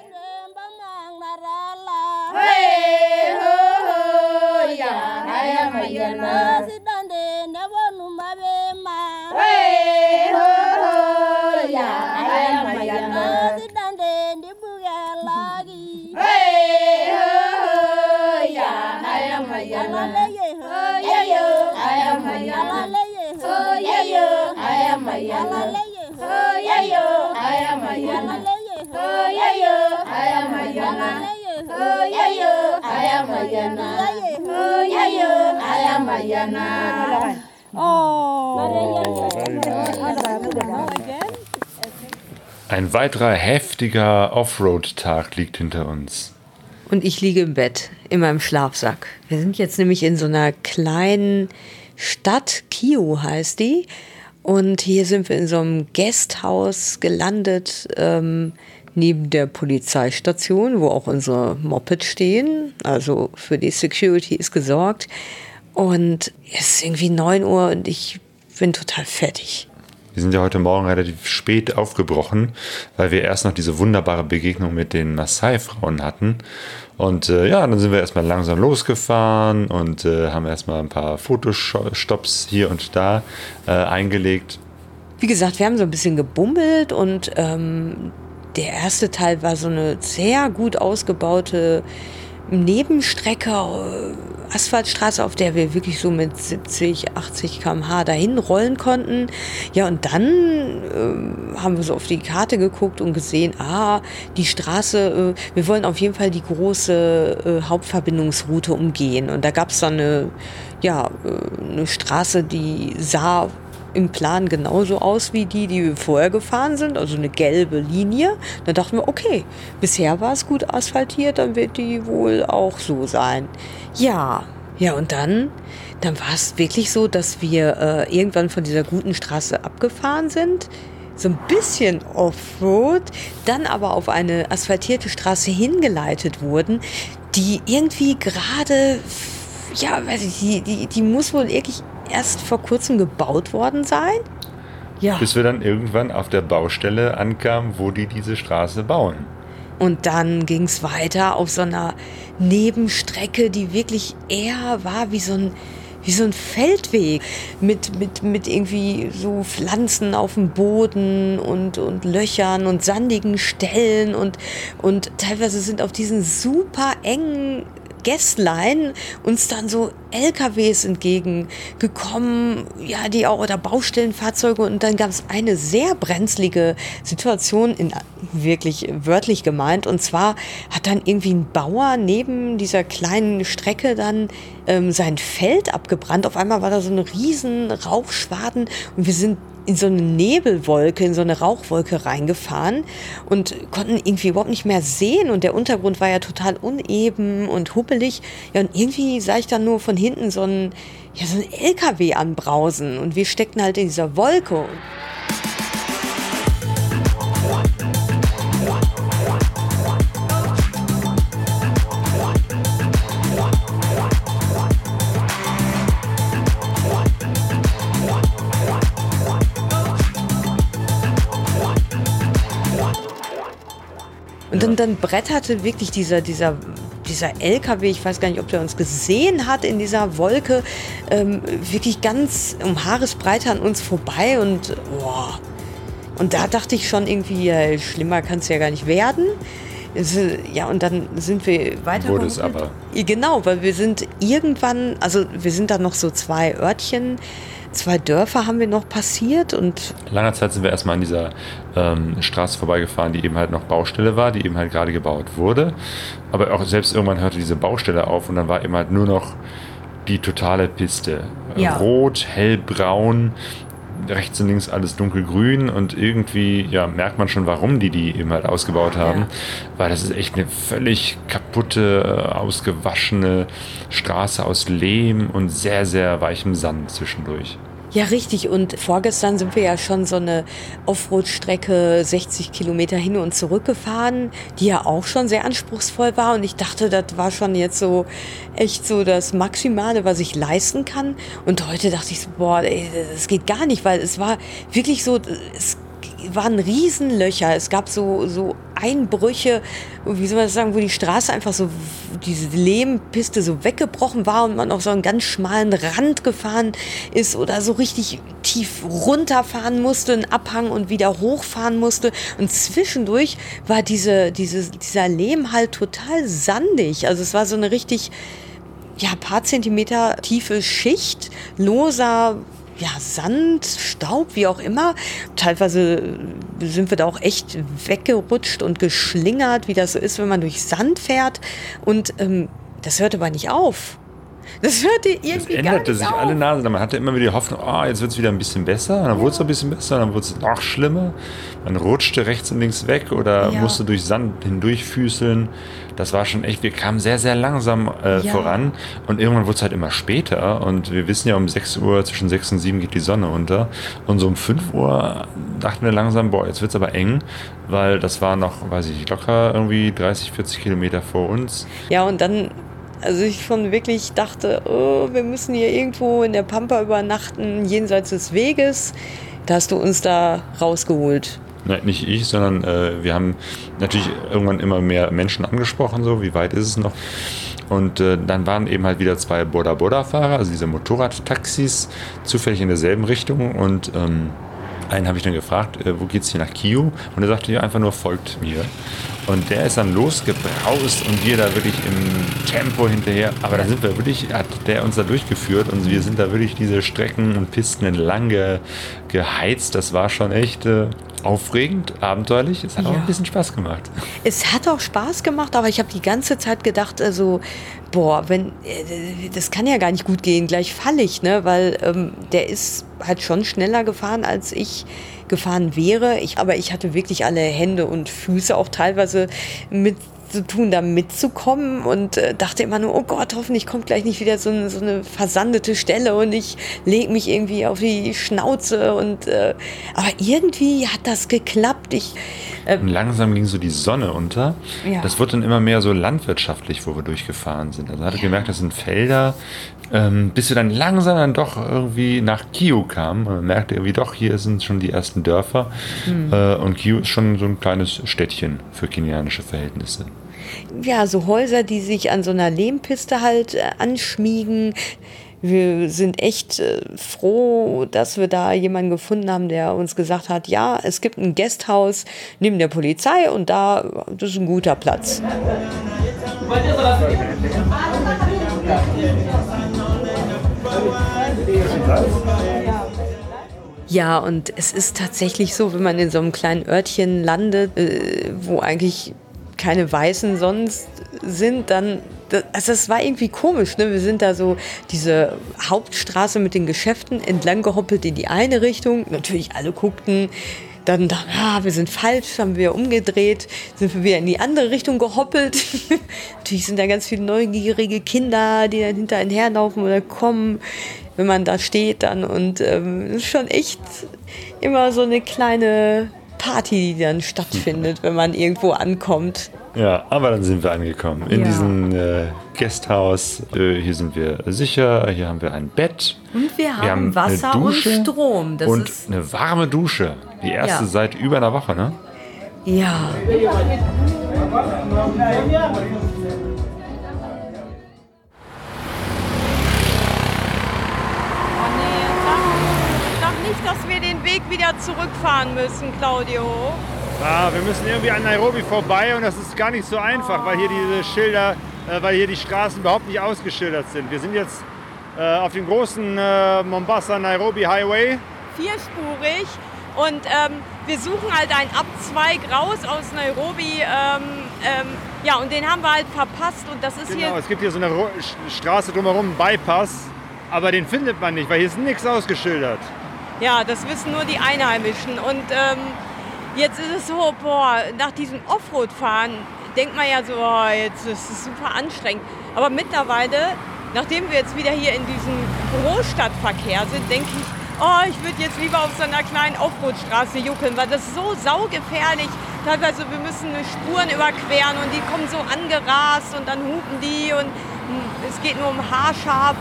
Ein weiterer heftiger Offroad-Tag liegt hinter uns. Und ich liege im Bett, in meinem Schlafsack. Wir sind jetzt nämlich in so einer kleinen Stadt, Kio heißt die. Und hier sind wir in so einem Gasthaus gelandet, ähm, neben der Polizeistation, wo auch unsere Moped stehen. Also für die Security ist gesorgt. Und es ist irgendwie 9 Uhr und ich bin total fertig. Wir sind ja heute Morgen relativ spät aufgebrochen, weil wir erst noch diese wunderbare Begegnung mit den Maasai-Frauen hatten. Und äh, ja, dann sind wir erstmal langsam losgefahren und äh, haben erstmal ein paar Fotostops hier und da äh, eingelegt. Wie gesagt, wir haben so ein bisschen gebummelt und ähm, der erste Teil war so eine sehr gut ausgebaute Nebenstrecke, äh, Asphaltstraße, auf der wir wirklich so mit 70, 80 km/h dahin rollen konnten. Ja, und dann äh, haben wir so auf die Karte geguckt und gesehen, ah, die Straße, äh, wir wollen auf jeden Fall die große äh, Hauptverbindungsroute umgehen. Und da gab es dann eine, ja, äh, eine Straße, die sah im Plan genauso aus wie die, die wir vorher gefahren sind, also eine gelbe Linie. Dann dachten wir, okay, bisher war es gut asphaltiert, dann wird die wohl auch so sein. Ja, ja, und dann, dann war es wirklich so, dass wir äh, irgendwann von dieser guten Straße abgefahren sind so ein bisschen Offroad, dann aber auf eine asphaltierte Straße hingeleitet wurden, die irgendwie gerade, ja, weiß ich, die, die, die muss wohl wirklich erst vor kurzem gebaut worden sein. Ja. Bis wir dann irgendwann auf der Baustelle ankamen, wo die diese Straße bauen. Und dann ging es weiter auf so einer Nebenstrecke, die wirklich eher war wie so ein, wie so ein Feldweg mit, mit, mit irgendwie so Pflanzen auf dem Boden und, und Löchern und sandigen Stellen und, und teilweise sind auf diesen super engen Gästlein uns dann so LKWs entgegengekommen, ja, die auch, oder Baustellenfahrzeuge. Und dann gab es eine sehr brenzlige Situation, in, wirklich wörtlich gemeint. Und zwar hat dann irgendwie ein Bauer neben dieser kleinen Strecke dann ähm, sein Feld abgebrannt. Auf einmal war da so eine riesen Rauchschwaden und wir sind in so eine Nebelwolke, in so eine Rauchwolke reingefahren und konnten irgendwie überhaupt nicht mehr sehen und der Untergrund war ja total uneben und huppelig. Ja, und irgendwie sah ich dann nur von hinten so ein, ja, so ein LKW anbrausen und wir steckten halt in dieser Wolke. Und dann, bretterte wirklich dieser, dieser, dieser LKW, ich weiß gar nicht, ob der uns gesehen hat in dieser Wolke, ähm, wirklich ganz um Haaresbreite an uns vorbei und boah. Und da dachte ich schon irgendwie, ja, schlimmer kann es ja gar nicht werden. Ja, und dann sind wir weiter. Wurde es aber. Genau, weil wir sind irgendwann, also wir sind da noch so zwei Örtchen, zwei Dörfer haben wir noch passiert und. Langer Zeit sind wir erstmal an dieser ähm, Straße vorbeigefahren, die eben halt noch Baustelle war, die eben halt gerade gebaut wurde. Aber auch selbst irgendwann hörte diese Baustelle auf und dann war eben halt nur noch die totale Piste. Ja. Rot, hellbraun, rechts und links alles dunkelgrün und irgendwie ja, merkt man schon, warum die die eben halt ausgebaut haben, Ja. weil das ist echt eine völlig kaputte, äh, ausgewaschene Straße aus Lehm und sehr, sehr weichem Sand zwischendurch. Ja, richtig. Und vorgestern sind wir ja schon so eine Offroad-Strecke 60 Kilometer hin und zurück gefahren, die ja auch schon sehr anspruchsvoll war. Und ich dachte, das war schon jetzt so echt so das Maximale, was ich leisten kann. Und heute dachte ich so, boah, ey, das geht gar nicht, weil es war wirklich so, es waren Riesenlöcher. Es gab so, so Einbrüche, wie soll man das sagen, wo die Straße einfach so, diese Lehmpiste so weggebrochen war und man auf so einen ganz schmalen Rand gefahren ist oder so richtig tief runterfahren musste, einen Abhang und wieder hochfahren musste. Und zwischendurch war diese, diese, dieser Lehm halt total sandig. Also es war so eine richtig, ja, paar Zentimeter tiefe Schicht, loser ja, Sand, Staub, wie auch immer. Teilweise sind wir da auch echt weggerutscht und geschlingert, wie das so ist, wenn man durch Sand fährt. Und ähm, das hört aber nicht auf. Das hörte irgendwie gar änderte sich auf. alle Nase. Man hatte immer wieder die Hoffnung, ah, jetzt wird es wieder ein bisschen besser. Und dann wurde es ein bisschen besser, dann wurde es noch schlimmer. Man rutschte rechts und links weg oder Ja. musste durch Sand hindurchfüßeln. Das war schon echt, wir kamen sehr, sehr langsam äh, Ja. voran. Und irgendwann wurde es halt immer später. Und wir wissen ja, um 6 Uhr, zwischen 6 und 7 geht die Sonne unter. Und so um 5 Uhr dachten wir langsam, boah, jetzt wird es aber eng, weil das war noch, weiß ich, locker irgendwie 30, 40 Kilometer vor uns. Ja, und dann, also ich schon wirklich dachte, oh, wir müssen hier irgendwo in der Pampa übernachten, jenseits des Weges. Da hast du uns da rausgeholt. Nein, nicht ich, sondern äh, wir haben natürlich irgendwann immer mehr Menschen angesprochen, so wie weit ist es noch. Und äh, dann waren eben halt wieder zwei Boda-Boda-Fahrer, also diese Motorradtaxis, zufällig in derselben Richtung. Und ähm, einen habe ich dann gefragt, äh, wo geht's hier nach Kiu? Und er sagte, ja, einfach nur folgt mir. Und der ist dann losgebraust und wir da wirklich im Tempo hinterher. Aber da sind wir wirklich, hat der uns da durchgeführt und wir sind da wirklich diese Strecken und Pisten entlang ge, geheizt. Das war schon echt äh, aufregend, abenteuerlich. Es hat auch Ja. ein bisschen Spaß gemacht. Es hat auch Spaß gemacht, aber ich habe die ganze Zeit gedacht, also, boah, wenn, äh, das kann ja gar nicht gut gehen, gleich falle ich, ne? Weil ähm, der ist halt schon schneller gefahren, als ich gefahren wäre. Ich, aber ich hatte wirklich alle Hände und Füße auch teilweise mit zu tun, da mitzukommen und äh, dachte immer nur, oh Gott, hoffentlich kommt gleich nicht wieder so, eine- so eine versandete Stelle und ich lege mich irgendwie auf die Schnauze und äh, aber irgendwie hat das geklappt. Ich Und langsam ging so die Sonne unter. Ja. Das wurde dann immer mehr so landwirtschaftlich, wo wir durchgefahren sind. Also hatte gemerkt, das sind Felder, ähm, bis wir dann langsam dann doch irgendwie nach Kiu kamen. Und man merkte irgendwie doch, hier sind schon die ersten Dörfer. Hm. Äh, und Kiu ist schon so ein kleines Städtchen für kenianische Verhältnisse. ja, so Häuser, die sich an so einer Lehmpiste halt äh, anschmiegen. Wir sind echt äh, froh, dass wir da jemanden gefunden haben, der uns gesagt hat, ja, es gibt ein Gasthaus neben der Polizei und da, das ist ein guter Platz. Ja, und es ist tatsächlich so, wenn man in so einem kleinen Örtchen landet, äh, wo eigentlich keine Weißen sonst sind, dann, da- also es war irgendwie komisch, ne? Wir sind da so diese Hauptstraße mit den Geschäften entlang gehoppelt in die eine Richtung. Natürlich alle guckten, dann dachten, ah, wir sind falsch, haben wir umgedreht, sind wir wieder in die andere Richtung gehoppelt. Natürlich sind da ganz viele neugierige Kinder, die dann hinter einen herlaufen oder kommen, wenn man da steht dann. Und ähm, es ist schon echt immer so eine kleine Party, die dann stattfindet, wenn man irgendwo ankommt. Ja, aber dann sind wir angekommen in Ja. diesem äh, Gasthaus. Äh, hier sind wir sicher, hier haben wir ein Bett. Und wir Wir haben Wasser eine Dusche und Strom. Das und ist eine warme Dusche. Die erste Ja. seit über einer Woche, ne? ja. nicht, dass wir den Weg wieder zurückfahren müssen, Claudio. Ja, wir müssen irgendwie an Nairobi vorbei und das ist gar nicht so einfach, weil hier diese Schilder, äh, weil hier die Straßen überhaupt nicht ausgeschildert sind. Wir sind jetzt äh, auf dem großen äh, Mombasa-Nairobi Highway. Vierspurig und ähm, wir suchen halt einen Abzweig raus aus Nairobi. Ähm, ähm, ja, und den haben wir halt verpasst und das ist genau, hier... es gibt hier so eine Ro Straße drumherum, einen Bypass, aber den findet man nicht, weil hier ist nichts ausgeschildert. Ja, das wissen nur die Einheimischen. Und ähm, jetzt ist es so, boah, nach diesem Offroad-Fahren denkt man ja so, oh, jetzt ist es super anstrengend. Aber mittlerweile, nachdem wir jetzt wieder hier in diesem Großstadtverkehr sind, denke ich, oh, ich würde jetzt lieber auf so einer kleinen Offroad-Straße juckeln, weil das ist so saugefährlich. Teilweise, wir müssen Spuren überqueren und die kommen so angerast und dann hupen die und hm, es geht nur um haarscharf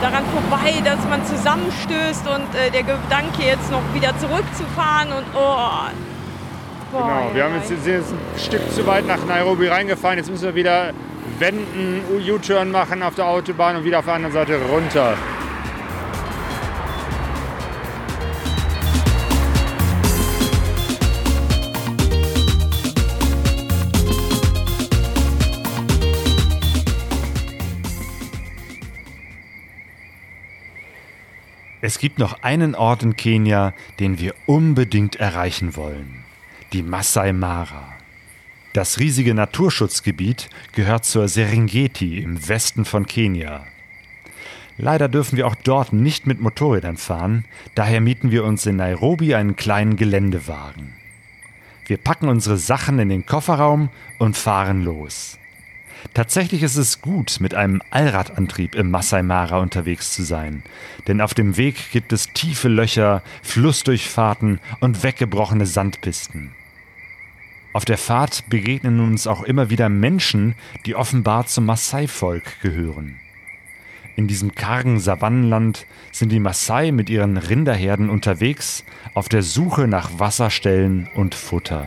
daran vorbei, dass man zusammenstößt und äh, der Gedanke jetzt noch wieder zurückzufahren und oh. Boah, genau, wir haben jetzt, sind jetzt ein Stück zu weit nach Nairobi reingefahren. Jetzt müssen wir wieder wenden, U-Turn machen auf der Autobahn und wieder auf der anderen Seite runter. Es gibt noch einen Ort in Kenia, den wir unbedingt erreichen wollen. Die Masai Mara. Das riesige Naturschutzgebiet gehört zur Serengeti im Westen von Kenia. Leider dürfen wir auch dort nicht mit Motorrädern fahren, daher mieten wir uns in Nairobi einen kleinen Geländewagen. Wir packen unsere Sachen in den Kofferraum und fahren los. Tatsächlich ist es gut, mit einem Allradantrieb im Masai Mara unterwegs zu sein, denn auf dem Weg gibt es tiefe Löcher, Flussdurchfahrten und weggebrochene Sandpisten. Auf der Fahrt begegnen uns auch immer wieder Menschen, die offenbar zum Maasai-Volk gehören. In diesem kargen Savannenland sind die Maasai mit ihren Rinderherden unterwegs auf der Suche nach Wasserstellen und Futter.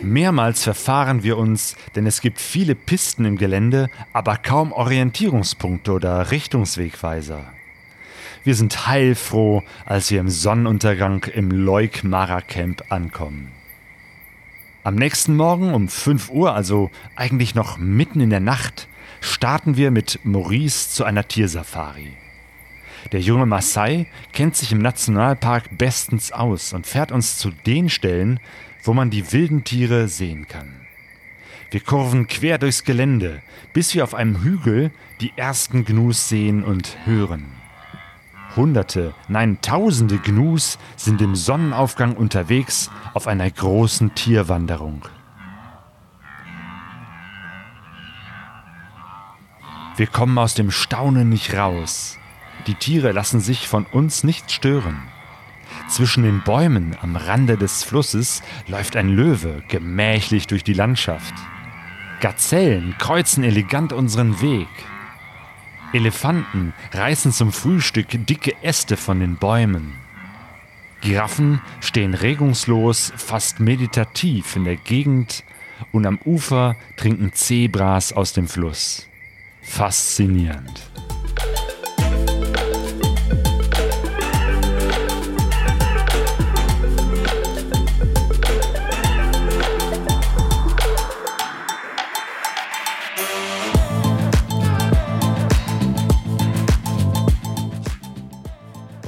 Mehrmals verfahren wir uns, denn es gibt viele Pisten im Gelände, aber kaum Orientierungspunkte oder Richtungswegweiser. Wir sind heilfroh, als wir im Sonnenuntergang im Leuk Mara Camp ankommen. Am nächsten Morgen um 5 Uhr, also eigentlich noch mitten in der Nacht, starten wir mit Maurice zu einer Tiersafari. Der junge Maasai kennt sich im Nationalpark bestens aus und fährt uns zu den Stellen, wo man die wilden Tiere sehen kann. Wir kurven quer durchs Gelände, bis wir auf einem Hügel die ersten Gnus sehen und hören. Hunderte, nein Tausende Gnus sind im Sonnenaufgang unterwegs auf einer großen Tierwanderung. Wir kommen aus dem Staunen nicht raus. Die Tiere lassen sich von uns nicht stören. Zwischen den Bäumen am Rande des Flusses läuft ein Löwe gemächlich durch die Landschaft. Gazellen kreuzen elegant unseren Weg. Elefanten reißen zum Frühstück dicke Äste von den Bäumen. Giraffen stehen regungslos, fast meditativ in der Gegend und am Ufer trinken Zebras aus dem Fluss. Faszinierend.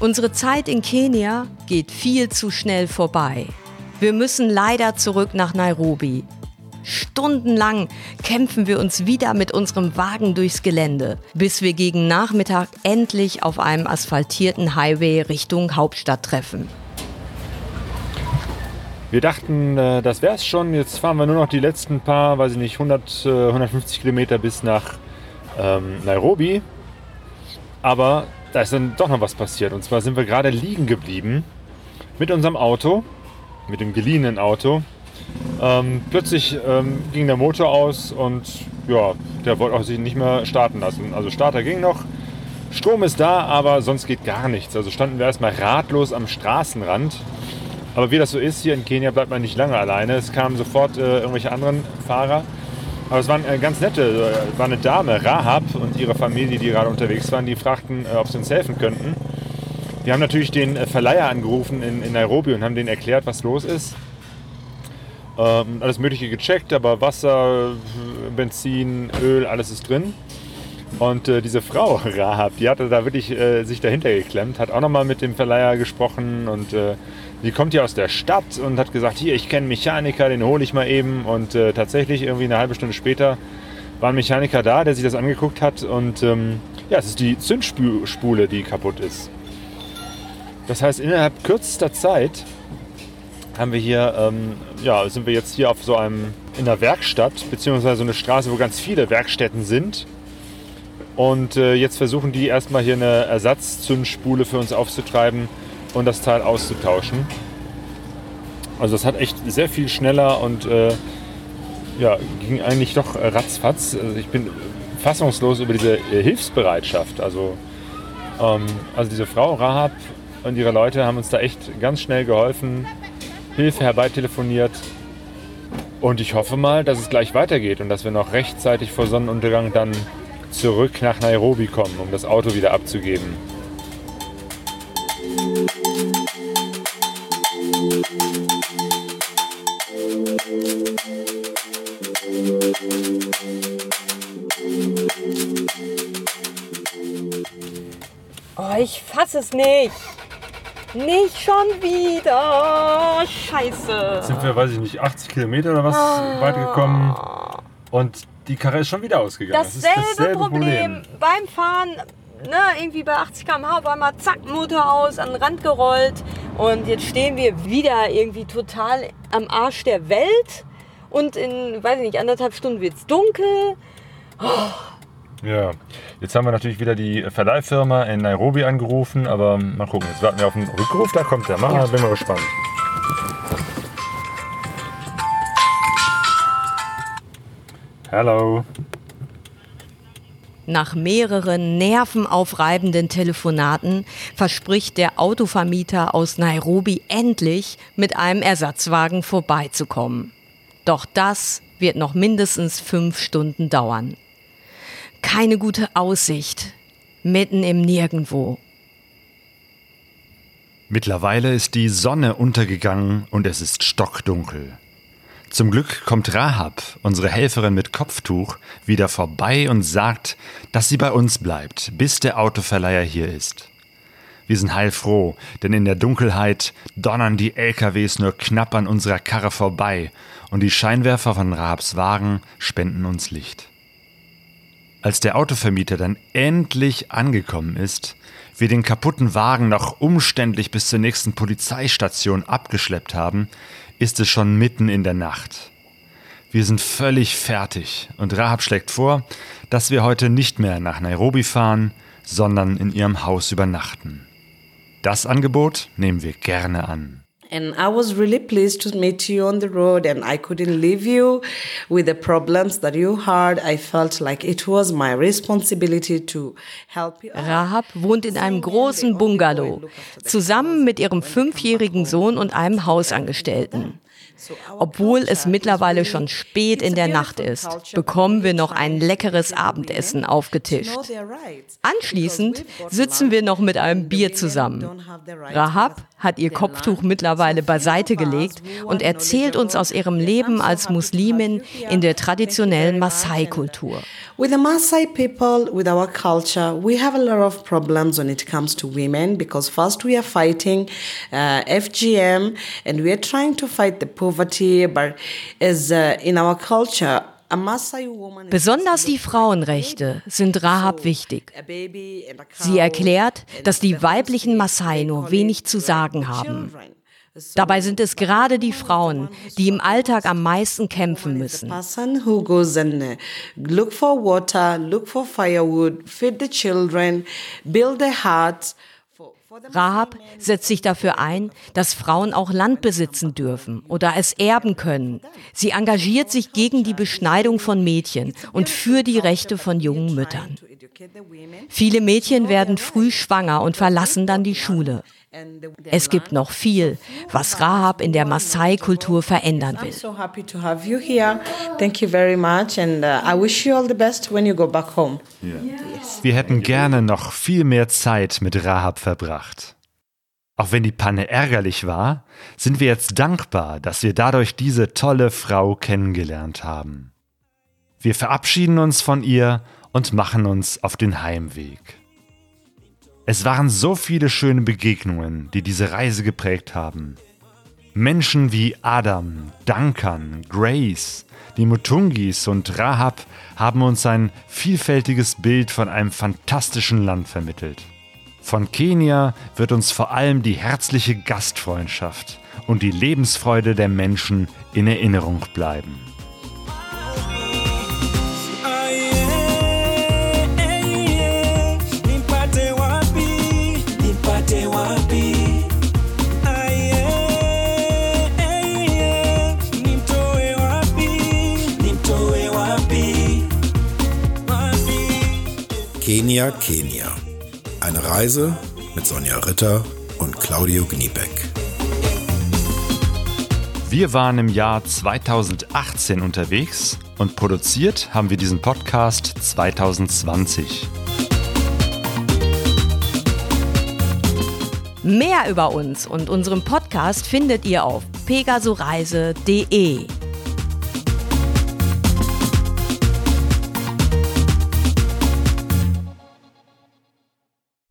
Unsere Zeit in Kenia geht viel zu schnell vorbei. Wir müssen leider zurück nach Nairobi. Stundenlang kämpfen wir uns wieder mit unserem Wagen durchs Gelände, bis wir gegen Nachmittag endlich auf einem asphaltierten Highway Richtung Hauptstadt treffen. Wir dachten, äh, das wär's schon. Jetzt fahren wir nur noch die letzten paar, weiß ich nicht, 100, 150 Kilometer bis nach ähm, Nairobi. Aber da ist dann doch noch was passiert. Und zwar sind wir gerade liegen geblieben mit unserem Auto, mit dem geliehenen Auto. Ähm, plötzlich ähm, ging der Motor aus und ja, der wollte auch sich nicht mehr starten lassen. Also Starter ging noch, Strom ist da, aber sonst geht gar nichts. Also standen wir erstmal ratlos am Straßenrand. Aber wie das so ist, hier in Kenia bleibt man nicht lange alleine. Es kamen sofort äh, irgendwelche anderen Fahrer. Aber es waren äh, ganz nette, äh, war eine Dame, Rahab und ihre Familie, die gerade unterwegs waren, die fragten, äh, ob sie uns helfen könnten. Wir haben natürlich den Verleiher angerufen in, in, Nairobi und haben denen erklärt, was los ist. Ähm, alles Mögliche gecheckt, aber Wasser, Benzin, Öl, alles ist drin. Und äh, diese Frau, Rahab, die hatte da wirklich äh, sich dahinter geklemmt, hat auch nochmal mit dem Verleiher gesprochen und äh, die kommt ja aus der Stadt und hat gesagt, hier, ich kenne Mechaniker, den hole ich mal eben. Und äh, tatsächlich irgendwie eine halbe Stunde später war ein Mechaniker da, der sich das angeguckt hat und ähm, ja, es ist die Zündspule, die kaputt ist. Das heißt, innerhalb kürzester Zeit haben wir hier, ähm, ja, sind wir jetzt hier auf so einem, in der Werkstatt, beziehungsweise so eine Straße, wo ganz viele Werkstätten sind. Und äh, jetzt versuchen die erstmal hier eine Ersatzzündspule für uns aufzutreiben und das Teil auszutauschen. Also das hat echt sehr viel schneller und äh, ja, ging eigentlich doch ratzfatz. Also ich bin fassungslos über diese äh, Hilfsbereitschaft. Also, ähm, also diese Frau Rahab und ihre Leute haben uns da echt ganz schnell geholfen, Hilfe herbeitelefoniert. Und ich hoffe mal, dass es gleich weitergeht und dass wir noch rechtzeitig vor Sonnenuntergang dann zurück nach Nairobi kommen, um das Auto wieder abzugeben. Oh, ich fasse es nicht. Nicht schon wieder. Scheiße. Jetzt sind wir, weiß ich nicht, 80 Kilometer oder was ah. weit gekommen. Und die Karre ist schon wieder ausgegangen. Dasselbe, das dasselbe Problem. Problem. beim Fahren. Ne, irgendwie bei 80 km/h auf einmal zack, Motor aus, an den Rand gerollt. Und jetzt stehen wir wieder irgendwie total am Arsch der Welt. Und in, weiß ich nicht, anderthalb Stunden wird es dunkel. Oh. Ja, jetzt haben wir natürlich wieder die Verleihfirma in Nairobi angerufen, aber mal gucken, jetzt warten wir auf den Rückruf, da kommt der. Mal, ja. bin mal gespannt. Hallo. Nach mehreren nervenaufreibenden Telefonaten verspricht der Autovermieter aus Nairobi endlich mit einem Ersatzwagen vorbeizukommen. Doch das wird noch mindestens fünf Stunden dauern keine gute Aussicht, mitten im Nirgendwo. Mittlerweile ist die Sonne untergegangen und es ist stockdunkel. Zum Glück kommt Rahab, unsere Helferin mit Kopftuch, wieder vorbei und sagt, dass sie bei uns bleibt, bis der Autoverleiher hier ist. Wir sind heilfroh, denn in der Dunkelheit donnern die LKWs nur knapp an unserer Karre vorbei und die Scheinwerfer von Rahabs Wagen spenden uns Licht. Als der Autovermieter dann endlich angekommen ist, wir den kaputten Wagen noch umständlich bis zur nächsten Polizeistation abgeschleppt haben, ist es schon mitten in der Nacht. Wir sind völlig fertig und Rahab schlägt vor, dass wir heute nicht mehr nach Nairobi fahren, sondern in ihrem Haus übernachten. Das Angebot nehmen wir gerne an. And I was really pleased to meet you on the road, and I couldn't leave you with the problems that you had. I felt like it was my responsibility to help you. Rahab wohnt in einem großen Bungalow, zusammen mit ihrem fünfjährigen Sohn und einem Hausangestellten. Obwohl es mittlerweile schon spät in der Nacht ist, bekommen wir noch ein leckeres Abendessen aufgetischt. Anschließend sitzen wir noch mit einem Bier zusammen. Rahab hat ihr Kopftuch mittlerweile beiseite gelegt und erzählt uns aus ihrem Leben als Muslimin in der traditionellen Maasai-Kultur. With the Maasai people, with our culture, we have a lot of problems when it comes to women because first we are fighting uh, FGM and we are trying to fight the poverty, but as uh, in our culture, Besonders die Frauenrechte sind Rahab wichtig. Sie erklärt, dass die weiblichen Maasai nur wenig zu sagen haben. Dabei sind es gerade die Frauen, die im Alltag am meisten kämpfen müssen. Rahab setzt sich dafür ein, dass Frauen auch Land besitzen dürfen oder es erben können. Sie engagiert sich gegen die Beschneidung von Mädchen und für die Rechte von jungen Müttern. Viele Mädchen werden früh schwanger und verlassen dann die Schule. Es gibt noch viel, was Rahab in der Maasai-Kultur verändern will. Wir hätten gerne noch viel mehr Zeit mit Rahab verbracht. Auch wenn die Panne ärgerlich war, sind wir jetzt dankbar, dass wir dadurch diese tolle Frau kennengelernt haben. Wir verabschieden uns von ihr und machen uns auf den Heimweg. Es waren so viele schöne Begegnungen, die diese Reise geprägt haben. Menschen wie Adam, Duncan, Grace, die Mutungis und Rahab haben uns ein vielfältiges Bild von einem fantastischen Land vermittelt. Von Kenia wird uns vor allem die herzliche Gastfreundschaft und die Lebensfreude der Menschen in Erinnerung bleiben. Kenia, Kenia. Eine Reise mit Sonja Ritter und Claudio Gniebeck. Wir waren im Jahr 2018 unterwegs und produziert haben wir diesen Podcast 2020. Mehr über uns und unseren Podcast findet ihr auf pegasoreise.de.